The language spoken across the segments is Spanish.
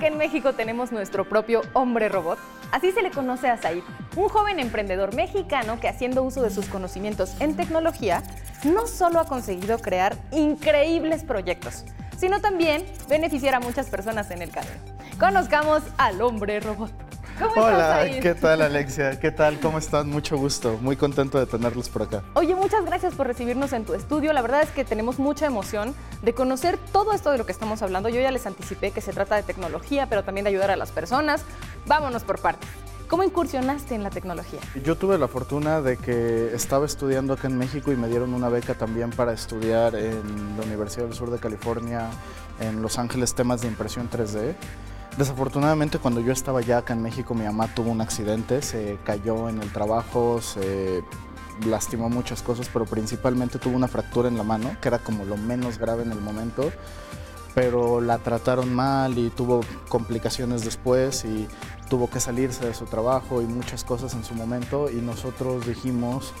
¿Sabían que en México tenemos nuestro propio hombre robot? Así se le conoce a Said, un joven emprendedor mexicano que haciendo uso de sus conocimientos en tecnología, no solo ha conseguido crear increíbles proyectos, sino también beneficiar a muchas personas en el camino. Conozcamos al hombre robot. ¿Cómo Hola, ¿qué tal Alexia? ¿Qué tal? ¿Cómo están? Mucho gusto. Muy contento de tenerlos por acá. Oye, muchas gracias por recibirnos en tu estudio. La verdad es que tenemos mucha emoción de conocer todo esto de lo que estamos hablando. Yo ya les anticipé que se trata de tecnología, pero también de ayudar a las personas. Vámonos por partes. ¿Cómo incursionaste en la tecnología? Yo tuve la fortuna de que estaba estudiando acá en México y me dieron una beca también para estudiar en la Universidad del Sur de California, en Los Ángeles, temas de impresión 3D. Desafortunadamente cuando yo estaba ya acá en México mi mamá tuvo un accidente, se cayó en el trabajo, se lastimó muchas cosas, pero principalmente tuvo una fractura en la mano, que era como lo menos grave en el momento, pero la trataron mal y tuvo complicaciones después y tuvo que salirse de su trabajo y muchas cosas en su momento y nosotros dijimos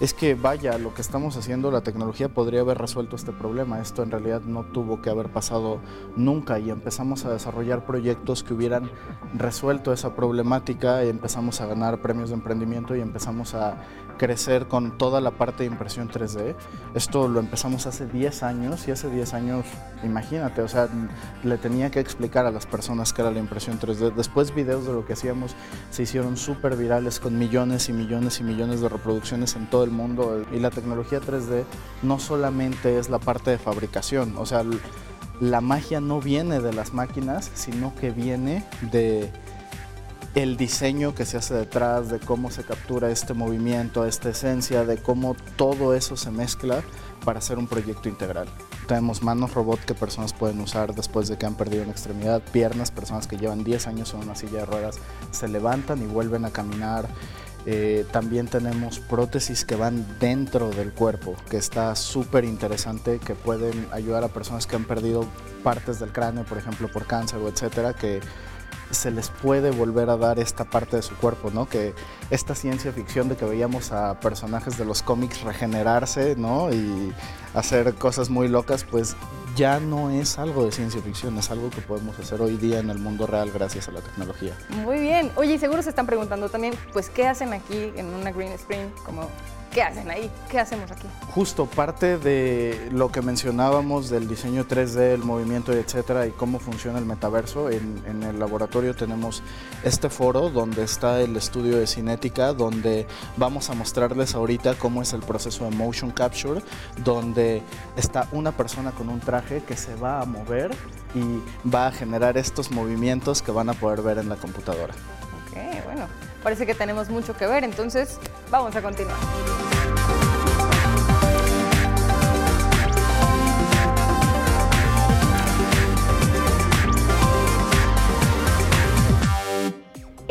es que vaya, lo que estamos haciendo, la tecnología podría haber resuelto este problema. Esto en realidad no tuvo que haber pasado nunca y empezamos a desarrollar proyectos que hubieran resuelto esa problemática y empezamos a ganar premios de emprendimiento y empezamos a crecer con toda la parte de impresión 3D. Esto lo empezamos hace 10 años y hace 10 años, imagínate, o sea, le tenía que explicar a las personas qué era la impresión 3D. Después videos de lo que hacíamos se hicieron súper virales con millones y millones y millones de reproducciones en todo el mundo y la tecnología 3D no solamente es la parte de fabricación, o sea, la magia no viene de las máquinas, sino que viene de el diseño que se hace detrás, de cómo se captura este movimiento, esta esencia, de cómo todo eso se mezcla para hacer un proyecto integral. Tenemos manos robot que personas pueden usar después de que han perdido una extremidad, piernas, personas que llevan 10 años en una silla de ruedas, se levantan y vuelven a caminar. Eh, también tenemos prótesis que van dentro del cuerpo, que está súper interesante, que pueden ayudar a personas que han perdido partes del cráneo, por ejemplo, por cáncer o etcétera, que se les puede volver a dar esta parte de su cuerpo, ¿no? Que esta ciencia ficción de que veíamos a personajes de los cómics regenerarse, ¿no? Y hacer cosas muy locas, pues ya no es algo de ciencia ficción, es algo que podemos hacer hoy día en el mundo real gracias a la tecnología. Muy bien. Oye, seguro se están preguntando también, pues, ¿qué hacen aquí en una green screen como ¿Qué hacen ahí? ¿Qué hacemos aquí? Justo parte de lo que mencionábamos del diseño 3D, el movimiento, etcétera, y cómo funciona el metaverso. En, en, el laboratorio tenemos este foro donde está el estudio de cinética, donde vamos a mostrarles ahorita cómo es el proceso de motion capture, donde está una persona con un traje que se va a mover y va a generar estos movimientos que van a poder ver en la computadora. Ok, bueno, parece que tenemos mucho que ver, entonces vamos a continuar.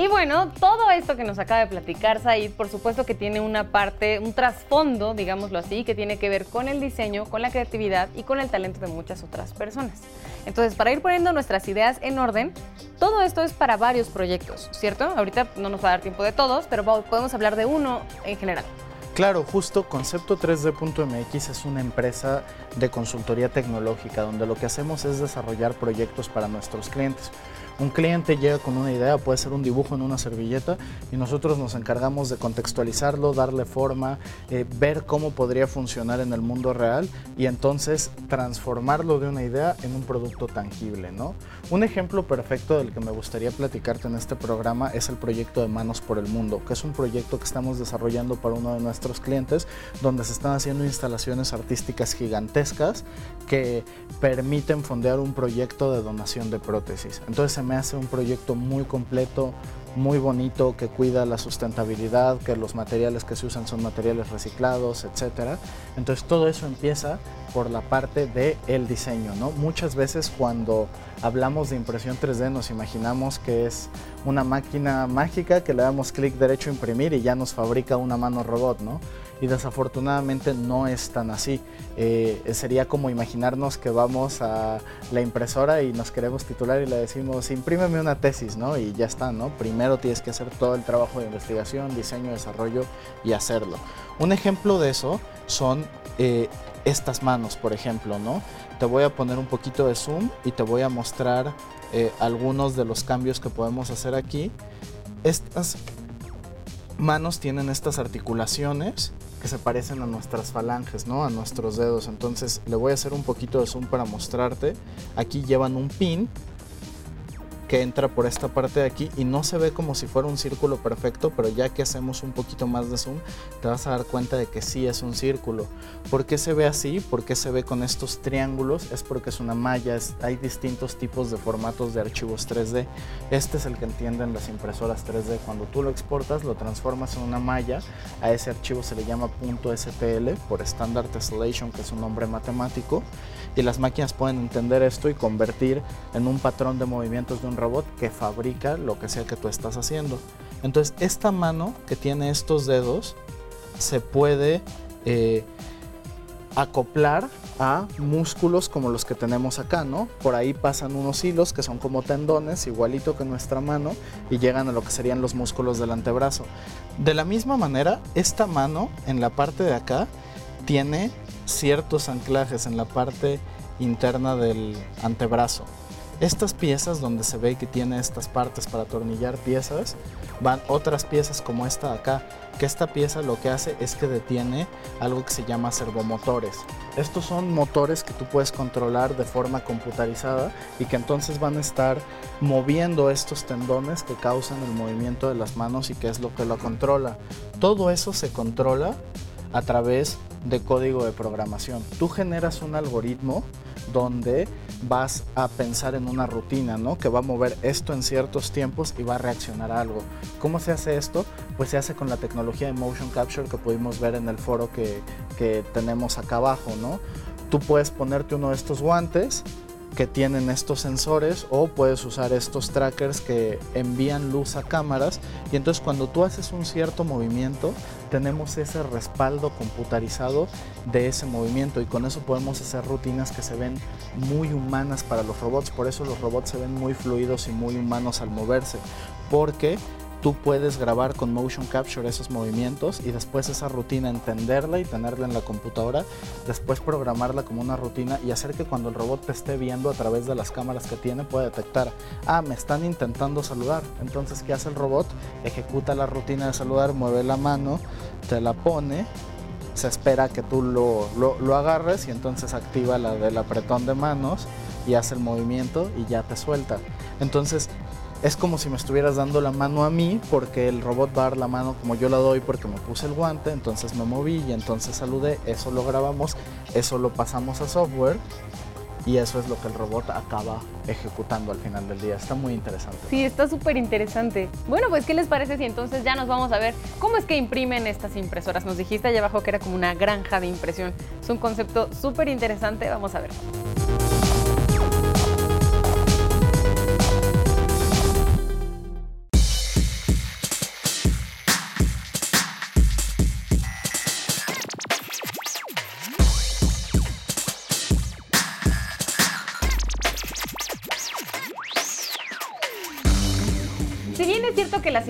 Bueno, todo esto que nos acaba de platicar Said, por supuesto que tiene una parte, un trasfondo, digámoslo así, que tiene que ver con el diseño, con la creatividad y con el talento de muchas otras personas. Entonces, para ir poniendo nuestras ideas en orden, todo esto es para varios proyectos, ¿cierto? Ahorita no nos va a dar tiempo de todos, pero podemos hablar de uno en general. Claro, justo Concepto 3D.mx es una empresa de consultoría tecnológica donde lo que hacemos es desarrollar proyectos para nuestros clientes. Un cliente llega con una idea, puede ser un dibujo en una servilleta y nosotros nos encargamos de contextualizarlo, darle forma, eh, ver cómo podría funcionar en el mundo real y entonces transformarlo de una idea en un producto tangible. ¿no? Un ejemplo perfecto del que me gustaría platicarte en este programa es el proyecto de Manos por el Mundo, que es un proyecto que estamos desarrollando para uno de nuestros clientes donde se están haciendo instalaciones artísticas gigantescas que permiten fondear un proyecto de donación de prótesis. Entonces me hace un proyecto muy completo, muy bonito, que cuida la sustentabilidad, que los materiales que se usan son materiales reciclados, etc. Entonces todo eso empieza por la parte del el diseño. ¿no? Muchas veces cuando hablamos de impresión 3D nos imaginamos que es una máquina mágica que le damos clic derecho a imprimir y ya nos fabrica una mano robot. ¿no? y desafortunadamente no es tan así. Eh, sería como imaginarnos que vamos a la impresora y nos queremos titular y le decimos, imprímeme una tesis, ¿no? Y ya está, ¿no? Primero tienes que hacer todo el trabajo de investigación, diseño, desarrollo y hacerlo. Un ejemplo de eso son eh, estas manos, por ejemplo, ¿no? Te voy a poner un poquito de zoom y te voy a mostrar eh, algunos de los cambios que podemos hacer aquí. Estas manos tienen estas articulaciones que se parecen a nuestras falanges, ¿no? A nuestros dedos. Entonces le voy a hacer un poquito de zoom para mostrarte. Aquí llevan un pin que entra por esta parte de aquí y no se ve como si fuera un círculo perfecto, pero ya que hacemos un poquito más de zoom, te vas a dar cuenta de que sí es un círculo. ¿Por qué se ve así? ¿Por qué se ve con estos triángulos? Es porque es una malla, hay distintos tipos de formatos de archivos 3D. Este es el que entienden las impresoras 3D. Cuando tú lo exportas, lo transformas en una malla, a ese archivo se le llama .stl por Standard Tessellation, que es un nombre matemático, y las máquinas pueden entender esto y convertir en un patrón de movimientos de un robot que fabrica lo que sea que tú estás haciendo. Entonces, esta mano que tiene estos dedos se puede eh, acoplar a músculos como los que tenemos acá, ¿no? Por ahí pasan unos hilos que son como tendones, igualito que nuestra mano, y llegan a lo que serían los músculos del antebrazo. De la misma manera, esta mano en la parte de acá tiene ciertos anclajes en la parte interna del antebrazo. Estas piezas donde se ve que tiene estas partes para atornillar piezas, van otras piezas como esta de acá, que esta pieza lo que hace es que detiene algo que se llama servomotores. Estos son motores que tú puedes controlar de forma computarizada y que entonces van a estar moviendo estos tendones que causan el movimiento de las manos y que es lo que lo controla. Todo eso se controla a través de código de programación. Tú generas un algoritmo donde vas a pensar en una rutina, ¿no? Que va a mover esto en ciertos tiempos y va a reaccionar a algo. ¿Cómo se hace esto? Pues se hace con la tecnología de motion capture que pudimos ver en el foro que, que tenemos acá abajo, ¿no? Tú puedes ponerte uno de estos guantes que tienen estos sensores o puedes usar estos trackers que envían luz a cámaras. Y entonces cuando tú haces un cierto movimiento tenemos ese respaldo computarizado de ese movimiento. Y con eso podemos hacer rutinas que se ven muy humanas para los robots, por eso los robots se ven muy fluidos y muy humanos al moverse, porque tú puedes grabar con motion capture esos movimientos y después esa rutina entenderla y tenerla en la computadora, después programarla como una rutina y hacer que cuando el robot te esté viendo a través de las cámaras que tiene pueda detectar, ah, me están intentando saludar. Entonces, ¿qué hace el robot? Ejecuta la rutina de saludar, mueve la mano, te la pone, se espera que tú lo, lo, agarres y entonces activa la del apretón de manos y hace el movimiento y ya te suelta. Entonces, es como si me estuvieras dando la mano a mí porque el robot va a dar la mano como yo la doy porque me puse el guante, entonces me moví y entonces saludé, eso lo grabamos, eso lo pasamos a software y eso es lo que el robot acaba ejecutando al final del día. Está muy interesante. Sí, está súper interesante. Bueno, pues ¿qué les parece si entonces ya nos vamos a ver cómo es que imprimen estas impresoras? Nos dijiste allá abajo que era como una granja de impresión. Es un concepto súper interesante, vamos a ver.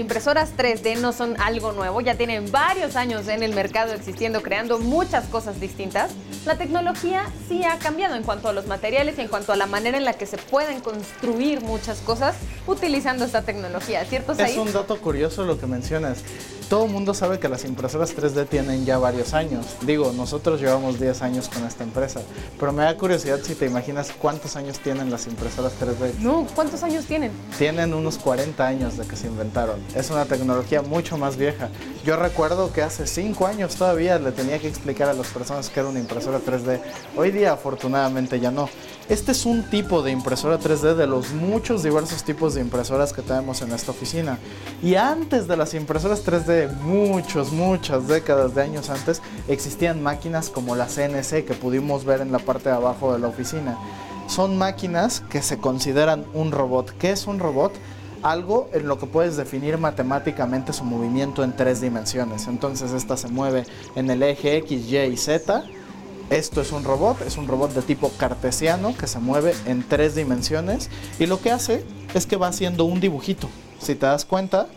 Impresoras 3D no son algo nuevo, ya tienen varios años en el mercado existiendo, creando muchas cosas distintas. La tecnología sí ha cambiado en cuanto a los materiales y en cuanto a la manera en la que se pueden construir muchas cosas utilizando esta tecnología, ¿cierto? Es un dato curioso lo que mencionas todo el mundo sabe que las impresoras 3D tienen ya varios años. Digo, nosotros llevamos 10 años con esta empresa, pero me da curiosidad si te imaginas cuántos años tienen las impresoras 3D. No, ¿cuántos años tienen? Tienen unos 40 años de que se inventaron. Es una tecnología mucho más vieja. Yo recuerdo que hace 5 años todavía le tenía que explicar a las personas que era una impresora 3D. Hoy día afortunadamente ya no. Este es un tipo de impresora 3D de los muchos diversos tipos de impresoras que tenemos en esta oficina. Y antes de las impresoras 3D, muchos, muchas décadas de años antes, existían máquinas como la CNC que pudimos ver en la parte de abajo de la oficina. Son máquinas que se consideran un robot. ¿Qué es un robot? algo en lo que puedes definir matemáticamente su movimiento en tres dimensiones. Entonces esta se mueve en el eje X, Y y Z esto es un robot, es un robot de tipo cartesiano que se mueve en tres dimensiones y lo que hace es que va haciendo un dibujito. Si te das cuenta,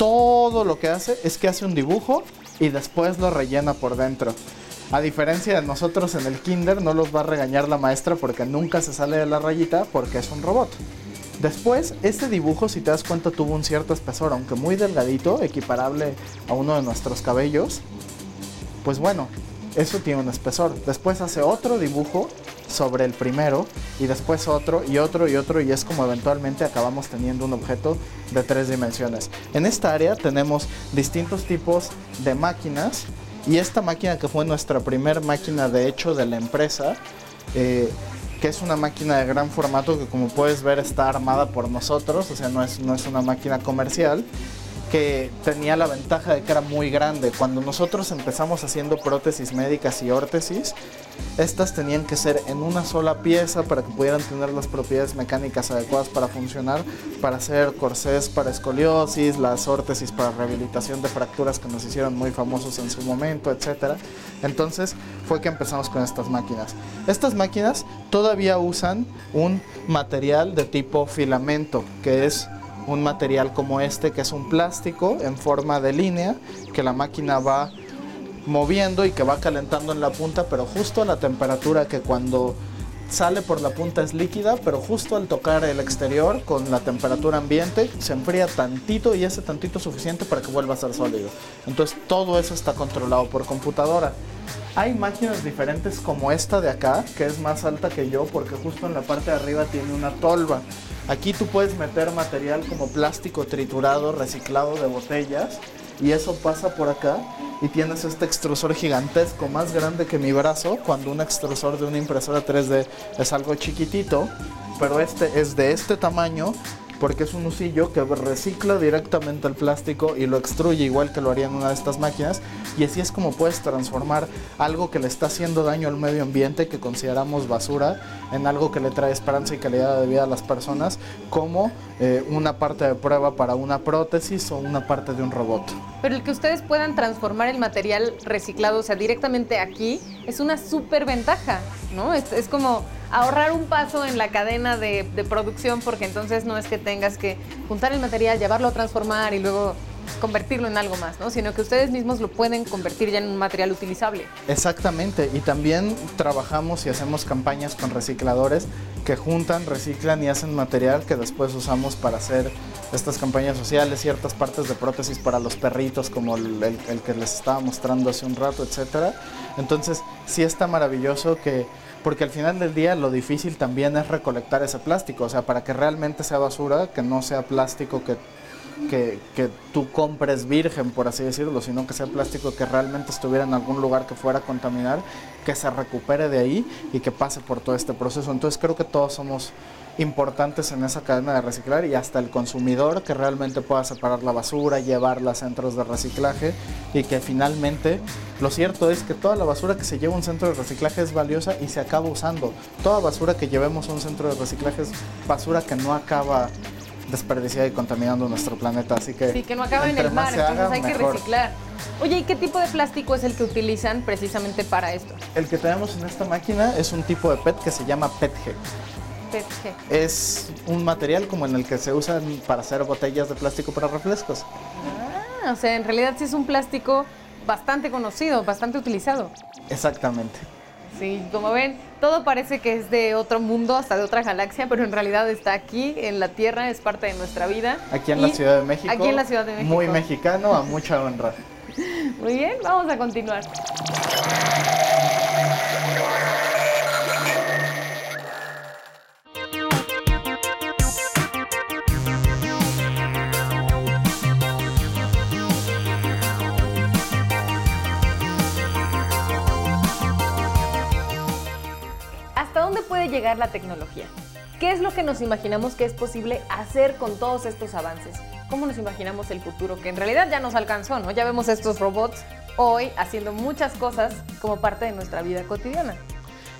todo lo que hace es que hace un dibujo y después lo rellena por dentro. A diferencia de nosotros en el kinder, no los va a regañar la maestra porque nunca se sale de la rayita porque es un robot. Después, este dibujo, si te das cuenta, tuvo un cierto espesor, aunque muy delgadito, equiparable a uno de nuestros cabellos. Pues bueno, eso tiene un espesor. Después hace otro dibujo sobre el primero y después otro y otro y otro y es como eventualmente acabamos teniendo un objeto de tres dimensiones. En esta área tenemos distintos tipos de máquinas y esta máquina que fue nuestra primer máquina de hecho de la empresa eh, que es una máquina de gran formato que como puedes ver está armada por nosotros, o sea, no es, no es una máquina comercial, que tenía la ventaja de que era muy grande. Cuando nosotros empezamos haciendo prótesis médicas y órtesis, estas tenían que ser en una sola pieza para que pudieran tener las propiedades mecánicas adecuadas para funcionar, para hacer corsés para escoliosis, las órtesis para rehabilitación de fracturas que nos hicieron muy famosos en su momento, etc. Entonces fue que empezamos con estas máquinas. Estas máquinas todavía usan un material de tipo filamento, que es un material como este, que es un plástico en forma de línea, que la máquina va moviendo y que va calentando en la punta, pero justo a la temperatura que cuando sale por la punta es líquida, pero justo al tocar el exterior con la temperatura ambiente se enfría tantito y ese tantito suficiente para que vuelva a ser sólido. Entonces todo eso está controlado por computadora. Hay máquinas diferentes como esta de acá, que es más alta que yo porque justo en la parte de arriba tiene una tolva. Aquí tú puedes meter material como plástico triturado, reciclado de botellas y eso pasa por acá y tienes este extrusor gigantesco más grande que mi brazo cuando un extrusor de una impresora 3D es algo chiquitito pero este es de este tamaño porque es un usillo que recicla directamente el plástico y lo extruye igual que lo haría en una de estas máquinas y así es como puedes transformar algo que le está haciendo daño al medio ambiente que consideramos basura en algo que le trae esperanza y calidad de vida a las personas como eh, una parte de prueba para una prótesis o una parte de un robot. Pero el que ustedes puedan transformar el material reciclado, o sea, directamente aquí, es una súper ventaja, ¿no? Es como ahorrar un paso en la cadena de, producción porque entonces no es que tengas que juntar el material, llevarlo a transformar y luego convertirlo en algo más, ¿no? Sino que ustedes mismos lo pueden convertir ya en un material utilizable. Exactamente, y también trabajamos y hacemos campañas con recicladores que juntan, reciclan y hacen material que después usamos para hacer estas campañas sociales, ciertas partes de prótesis para los perritos, como el, el que les estaba mostrando hace un rato, etcétera. Entonces, sí está maravilloso que porque al final del día lo difícil también es recolectar ese plástico, o sea, para que realmente sea basura, que no sea plástico que, que, que, tú compres virgen, por así decirlo, sino que sea plástico que realmente estuviera en algún lugar que fuera a contaminar, que se recupere de ahí y que pase por todo este proceso. Entonces creo que todos somos importantes en esa cadena de reciclar y hasta el consumidor que realmente pueda separar la basura, llevarla a centros de reciclaje y que finalmente lo cierto es que toda la basura que se lleva a un centro de reciclaje es valiosa y se acaba usando. Toda basura que llevemos a un centro de reciclaje es basura que no acaba desperdiciada y contaminando nuestro planeta, así que sí, que no acaba en el mar, entonces hay que reciclar. Oye, ¿y qué tipo de plástico es el que utilizan precisamente para esto? El que tenemos en esta máquina es un tipo de PET que se llama PETG. Es un material como en el que se usan para hacer botellas de plástico para refrescos. Ah, o sea, en realidad sí es un plástico bastante conocido, bastante utilizado. Exactamente. Sí, como ven, todo parece que es de otro mundo, hasta de otra galaxia, pero en realidad está aquí, en la Tierra, es parte de nuestra vida. Aquí en la Ciudad de México. Aquí en la Ciudad de México. Muy mexicano, a mucha honra. Muy bien, vamos a continuar. La tecnología? ¿Qué es lo que nos imaginamos que es posible hacer con todos estos avances? ¿Cómo nos imaginamos el futuro? Que en realidad ya nos alcanzó, ¿no? Ya vemos estos robots hoy haciendo muchas cosas como parte de nuestra vida cotidiana.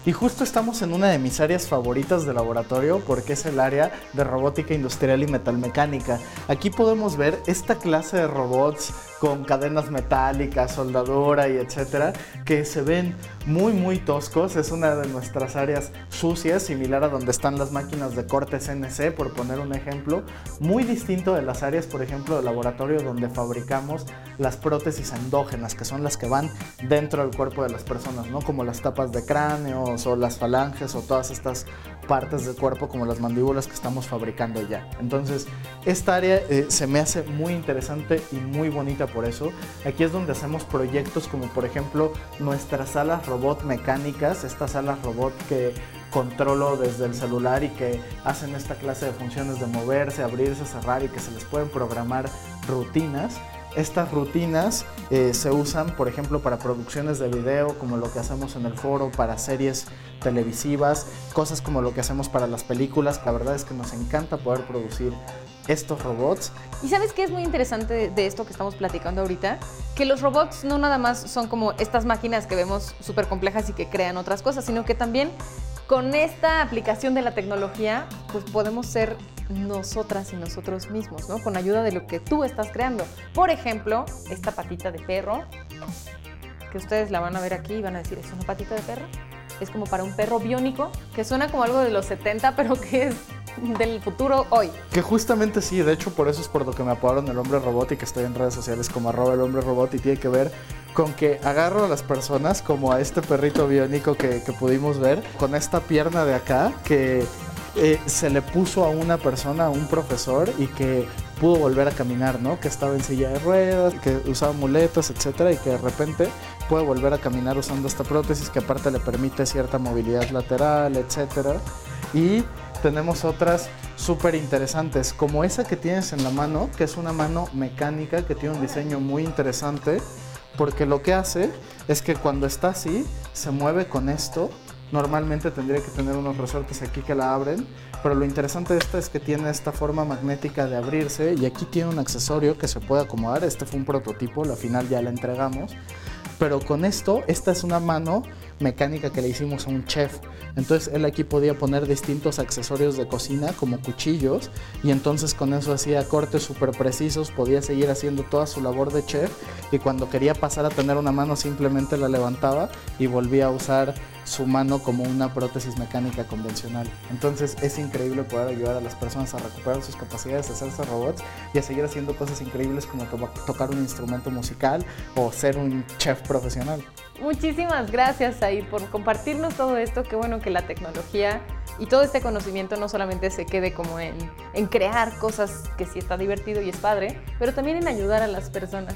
Y justo estamos en una de mis áreas favoritas de laboratorio porque es el área de robótica industrial y metalmecánica. Aquí podemos ver esta clase de robots con cadenas metálicas, soldadura y etcétera, que se ven muy muy toscos. Es una de nuestras áreas sucias, similar a donde están las máquinas de corte CNC, por poner un ejemplo. Muy distinto de las áreas, por ejemplo, de laboratorio donde fabricamos las prótesis endógenas, que son las que van dentro del cuerpo de las personas, ¿no? Como las tapas de cráneos o las falanges o todas estas partes del cuerpo como las mandíbulas que estamos fabricando ya. Entonces, esta área eh, se me hace muy interesante y muy bonita por eso. Aquí es donde hacemos proyectos como por ejemplo nuestras salas robot mecánicas, estas salas robot que controlo desde el celular y que hacen esta clase de funciones de moverse, abrirse, cerrar y que se les pueden programar rutinas. Estas rutinas eh, se usan, por ejemplo, para producciones de video, como lo que hacemos en el foro, para series televisivas, cosas como lo que hacemos para las películas. La verdad es que nos encanta poder producir estos robots. ¿Y sabes qué es muy interesante de esto que estamos platicando ahorita? Que los robots no nada más son como estas máquinas que vemos súper complejas y que crean otras cosas, sino que también con esta aplicación de la tecnología, pues podemos ser nosotras y nosotros mismos, ¿no? Con ayuda de lo que tú estás creando. Por ejemplo, esta patita de perro, que ustedes la van a ver aquí y van a decir, ¿es una patita de perro? Es como para un perro biónico, que suena como algo de los 70, pero que es del futuro hoy. Que justamente sí, de hecho por eso es por lo que me apodaron el hombre robot y que estoy en redes sociales como arroba el hombre robot y tiene que ver con que agarro a las personas como a este perrito biónico que, pudimos ver, con esta pierna de acá que eh, se le puso a una persona, a un profesor y que pudo volver a caminar, ¿no? Que estaba en silla de ruedas, que usaba muletas, etcétera, y que de repente puede volver a caminar usando esta prótesis que aparte le permite cierta movilidad lateral, etcétera. Y tenemos otras súper interesantes, como esa que tienes en la mano, que es una mano mecánica que tiene un diseño muy interesante, porque lo que hace es que cuando está así, se mueve con esto. Normalmente tendría que tener unos resortes aquí que la abren, pero lo interesante de esta es que tiene esta forma magnética de abrirse y aquí tiene un accesorio que se puede acomodar. Este fue un prototipo, la final ya la entregamos. Pero con esto, esta es una mano mecánica que le hicimos a un chef. Entonces él aquí podía poner distintos accesorios de cocina como cuchillos y entonces con eso hacía cortes súper precisos, podía seguir haciendo toda su labor de chef y cuando quería pasar a tener una mano simplemente la levantaba y volvía a usar su mano como una prótesis mecánica convencional. Entonces es increíble poder ayudar a las personas a recuperar sus capacidades de hacerse robots y a seguir haciendo cosas increíbles como tocar un instrumento musical o ser un chef profesional. Muchísimas gracias, Said, por compartirnos todo esto. Qué bueno que la tecnología y todo este conocimiento no solamente se quede como en, en crear cosas que sí está divertido y es padre, pero también en ayudar a las personas.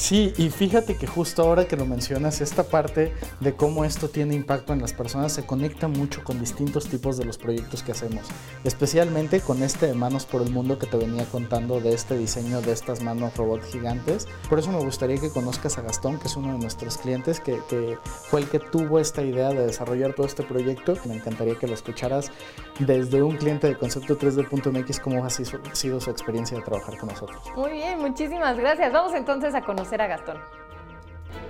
Sí, y fíjate que justo ahora que lo mencionas, esta parte de cómo esto tiene impacto en las personas se conecta mucho con distintos tipos de los proyectos que hacemos, especialmente con este de Manos por el Mundo que te venía contando de este diseño de estas manos robot gigantes. Por eso me gustaría que conozcas a Gastón, que es uno de nuestros clientes, que, que fue el que tuvo esta idea de desarrollar todo este proyecto. Me encantaría que lo escucharas desde un cliente de Concepto 3D.mx, cómo ha sido su experiencia de trabajar con nosotros. Muy bien, muchísimas gracias. Vamos entonces a conocer a Gastón.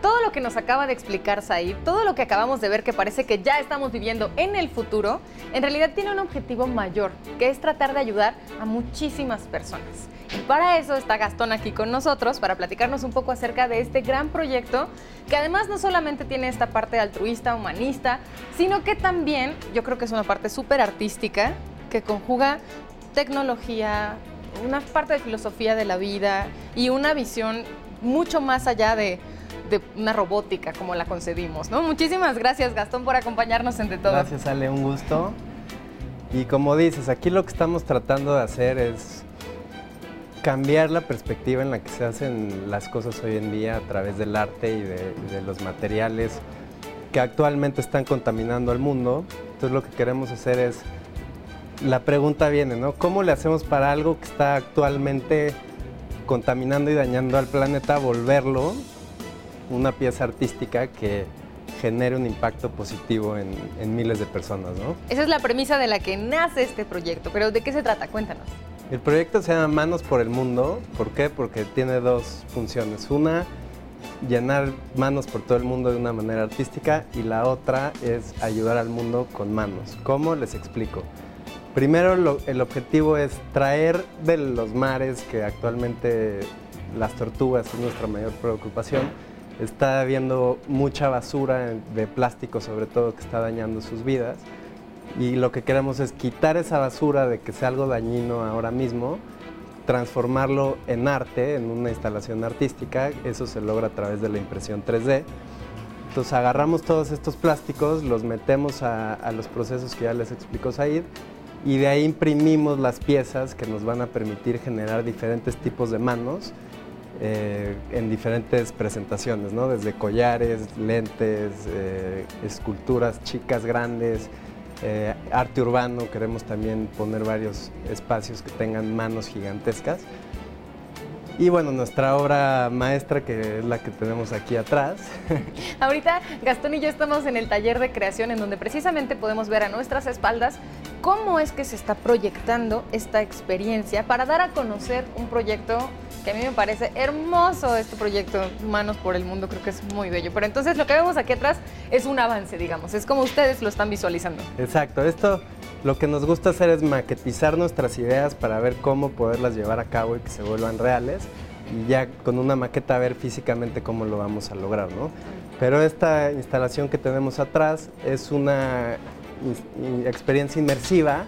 Todo lo que nos acaba de explicar Said, todo lo que acabamos de ver que parece que ya estamos viviendo en el futuro, en realidad tiene un objetivo mayor, que es tratar de ayudar a muchísimas personas. Y para eso está Gastón aquí con nosotros, para platicarnos un poco acerca de este gran proyecto, que además no solamente tiene esta parte altruista, humanista, sino que también yo creo que es una parte súper artística, que conjuga tecnología, una parte de filosofía de la vida y una visión mucho más allá de, una robótica como la concebimos, ¿no? Muchísimas gracias, Gastón, por acompañarnos en De Todo. Gracias, Ale, un gusto. Y como dices, aquí lo que estamos tratando de hacer es cambiar la perspectiva en la que se hacen las cosas hoy en día a través del arte y de, de los materiales que actualmente están contaminando al mundo. Entonces lo que queremos hacer es, la pregunta viene, ¿no? ¿Cómo le hacemos para algo que está actualmente contaminando y dañando al planeta, volverlo una pieza artística que genere un impacto positivo en, miles de personas, ¿no? Esa es la premisa de la que nace este proyecto, pero ¿de qué se trata? Cuéntanos. El proyecto se llama Manos por el Mundo. ¿Por qué? Porque tiene dos funciones. Una llenar manos por todo el mundo de una manera artística y la otra es ayudar al mundo con manos. ¿Cómo? Les explico. Primero el objetivo es traer de los mares que actualmente las tortugas es nuestra mayor preocupación. Está habiendo mucha basura de plástico sobre todo que está dañando sus vidas y lo que queremos es quitar esa basura de que sea algo dañino ahora mismo, transformarlo en arte, en una instalación artística, eso se logra a través de la impresión 3D. Entonces agarramos todos estos plásticos, los metemos a, a los procesos que ya les explicó Said y de ahí imprimimos las piezas que nos van a permitir generar diferentes tipos de manos eh, en diferentes presentaciones, ¿no? desde collares, lentes, eh, esculturas chicas, grandes, eh, arte urbano, queremos también poner varios espacios que tengan manos gigantescas. Y bueno, nuestra obra maestra, que es la que tenemos aquí atrás. Ahorita Gastón y yo estamos en el taller de creación en donde precisamente podemos ver a nuestras espaldas cómo es que se está proyectando esta experiencia para dar a conocer un proyecto que a mí me parece hermoso este proyecto Manos por el Mundo, creo que es muy bello. Pero entonces lo que vemos aquí atrás es un avance, digamos, es como ustedes lo están visualizando. Exacto, esto lo que nos gusta hacer es maquetizar nuestras ideas para ver cómo poderlas llevar a cabo y que se vuelvan reales y ya con una maqueta ver físicamente cómo lo vamos a lograr, ¿no? Pero esta instalación que tenemos atrás es una experiencia inmersiva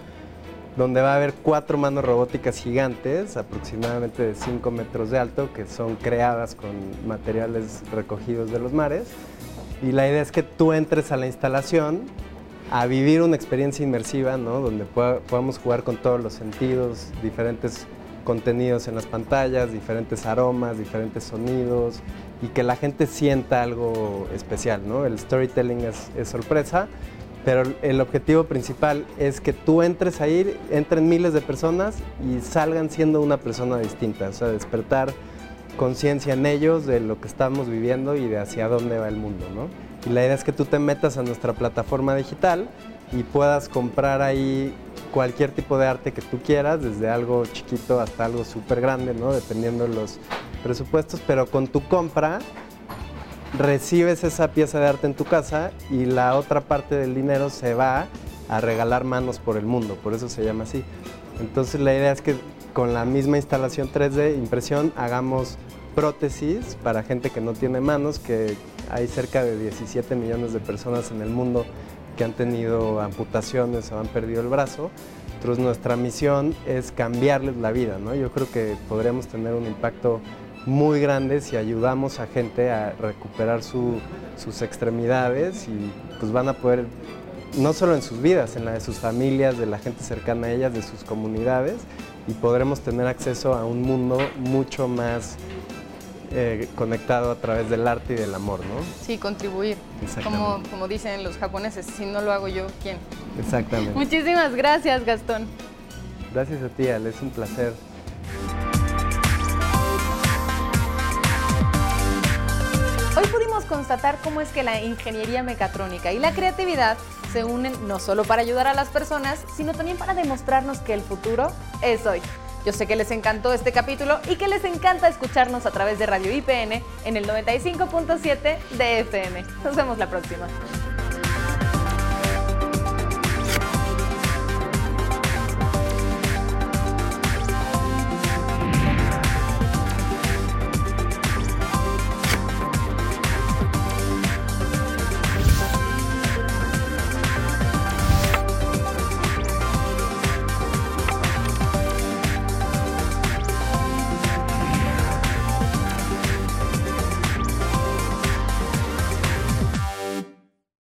donde va a haber cuatro manos robóticas gigantes, aproximadamente de 5 metros de alto, que son creadas con materiales recogidos de los mares. Y la idea es que tú entres a la instalación a vivir una experiencia inmersiva, ¿no? donde podamos jugar con todos los sentidos, diferentes contenidos en las pantallas, diferentes aromas, diferentes sonidos y que la gente sienta algo especial. ¿no? El storytelling es, es sorpresa, pero el objetivo principal es que tú entres ahí, entren miles de personas y salgan siendo una persona distinta, o sea, despertar conciencia en ellos de lo que estamos viviendo y de hacia dónde va el mundo, ¿no? Y la idea es que tú te metas a nuestra plataforma digital y puedas comprar ahí cualquier tipo de arte que tú quieras, desde algo chiquito hasta algo súper grande, ¿no? Dependiendo de los presupuestos, pero con tu compra recibes esa pieza de arte en tu casa y la otra parte del dinero se va a regalar manos por el mundo, por eso se llama así. Entonces la idea es que con la misma instalación 3D, impresión, hagamos prótesis para gente que no tiene manos, que hay cerca de 17 millones de personas en el mundo que han tenido amputaciones o han perdido el brazo. Entonces nuestra misión es cambiarles la vida, ¿no? Yo creo que podríamos tener un impacto muy grande si ayudamos a gente a recuperar sus extremidades y pues van a poder, no solo en sus vidas, en la de sus familias, de la gente cercana a ellas, de sus comunidades, y podremos tener acceso a un mundo mucho más eh, conectado a través del arte y del amor, ¿no? Sí, contribuir. Como, como dicen los japoneses, si no lo hago yo, ¿quién? Exactamente. Muchísimas gracias, Gastón. Gracias a ti, Ale, es un placer. Hoy pudimos constatar cómo es que la ingeniería mecatrónica y la creatividad se unen no solo para ayudar a las personas, sino también para demostrarnos que el futuro es hoy. Yo sé que les encantó este capítulo y que les encanta escucharnos a través de Radio IPN en el 95.7 de FM. Nos vemos la próxima.